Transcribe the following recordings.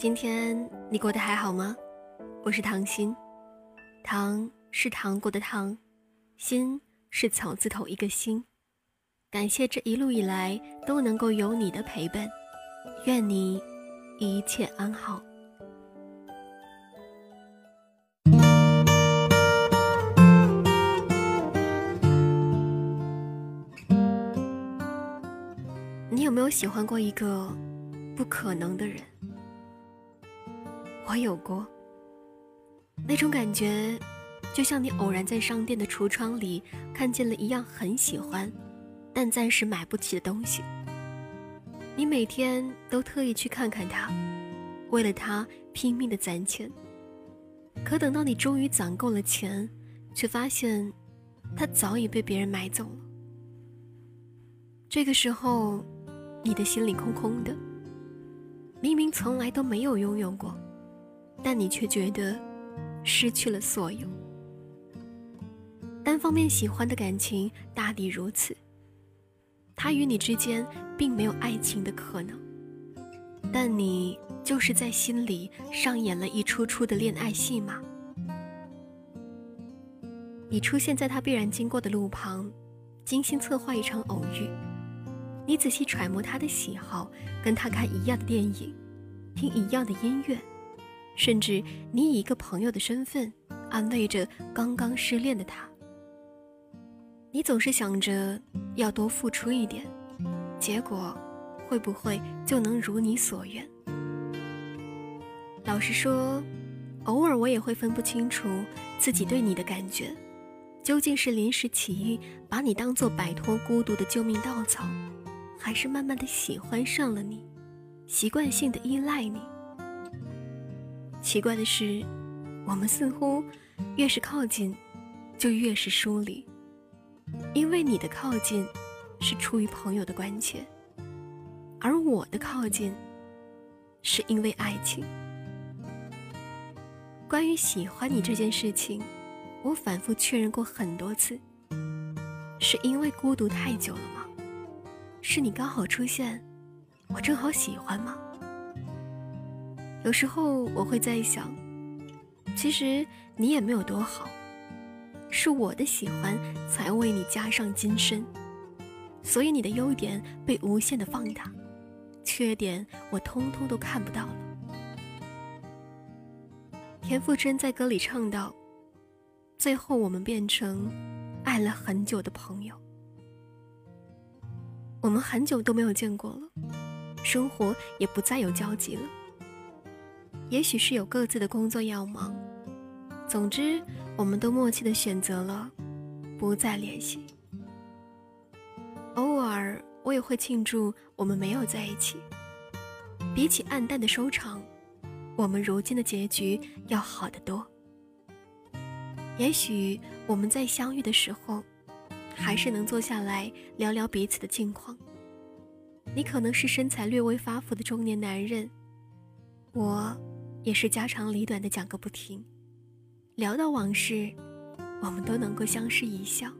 今天你过得还好吗？我是唐心，糖是糖果的糖，心是草字头一个心。感谢这一路以来都能够有你的陪伴，愿你一切安好。你有没有喜欢过一个不可能的人？我有过。那种感觉，就像你偶然在商店的橱窗里看见了一样很喜欢，但暂时买不起的东西。你每天都特意去看看它，为了它拼命的攒钱。可等到你终于攒够了钱，却发现，它早已被别人买走了。这个时候，你的心里空空的。明明从来都没有拥有过，但你却觉得。失去了所有，单方面喜欢的感情大抵如此。他与你之间并没有爱情的可能，但你就是在心里上演了一出出的恋爱戏码。你出现在他必然经过的路旁，精心策划一场偶遇。你仔细揣摩他的喜好，跟他看一样的电影，听一样的音乐。甚至你以一个朋友的身份安慰着刚刚失恋的他，你总是想着要多付出一点，结果会不会就能如你所愿？老实说，偶尔我也会分不清楚自己对你的感觉，究竟是临时起意把你当做摆脱孤独的救命稻草，还是慢慢的喜欢上了你，习惯性的依赖你。奇怪的是，我们似乎越是靠近，就越是疏离。因为你的靠近是出于朋友的关切，而我的靠近是因为爱情。关于喜欢你这件事情，我反复确认过很多次。是因为孤独太久了吗？是你刚好出现，我正好喜欢吗？有时候我会在想，其实你也没有多好，是我的喜欢才为你加上金身，所以你的优点被无限的放大，缺点我通通都看不到了。田馥甄在歌里唱道：“最后我们变成爱了很久的朋友，我们很久都没有见过了，生活也不再有交集了。”也许是有各自的工作要忙，总之，我们都默契的选择了不再联系。偶尔，我也会庆祝我们没有在一起。比起暗淡的收场，我们如今的结局要好得多。也许我们在相遇的时候，还是能坐下来聊聊彼此的近况。你可能是身材略微发福的中年男人，我。也是家长里短的讲个不停，聊到往事，我们都能够相视一笑。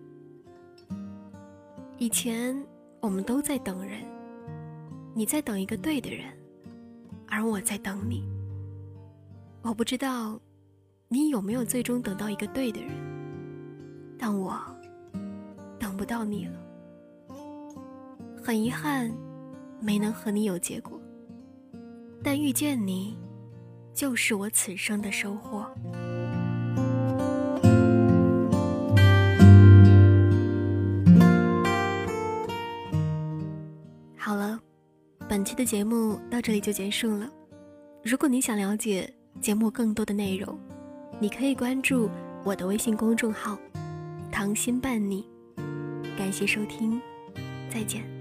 以前我们都在等人，你在等一个对的人，而我在等你。我不知道你有没有最终等到一个对的人，但我等不到你了。很遗憾，没能和你有结果，但遇见你。就是我此生的收获。好了，本期的节目到这里就结束了。如果你想了解节目更多的内容，你可以关注我的微信公众号“糖心伴你”。感谢收听，再见。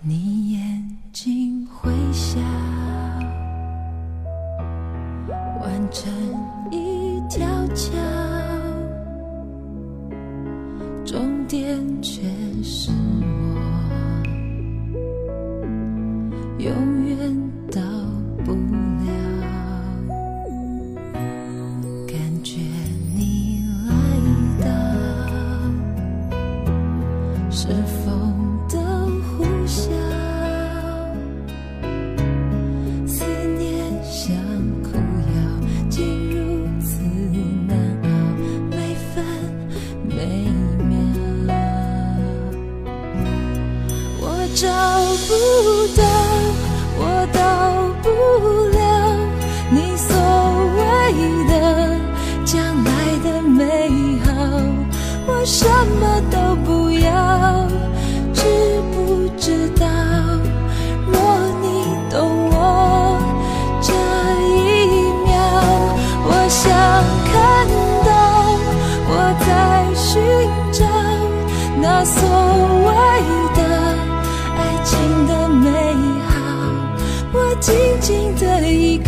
你眼睛会笑弯成一条桥终点却是。什么都不要，知不知道？若你懂我这一秒，我想看到我在寻找那所谓的爱情的美好，我紧紧的依靠。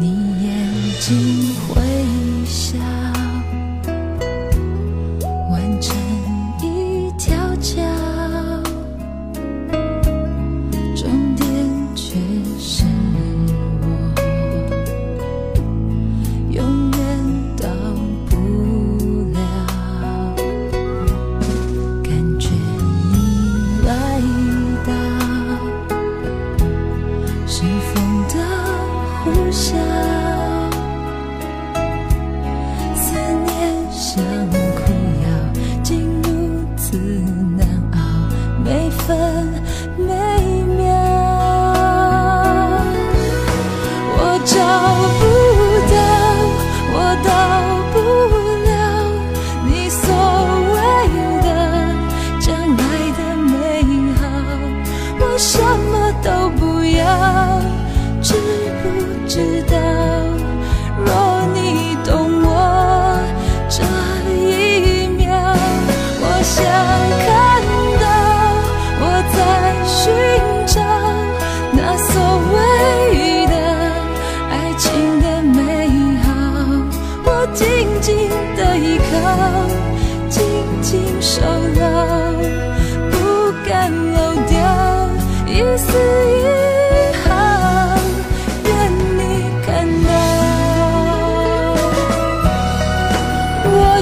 你眼睛会笑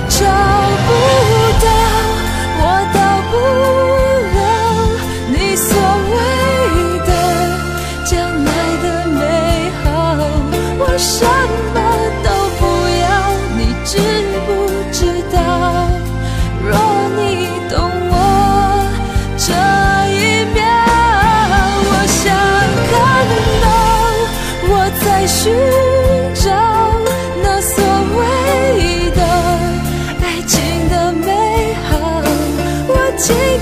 这情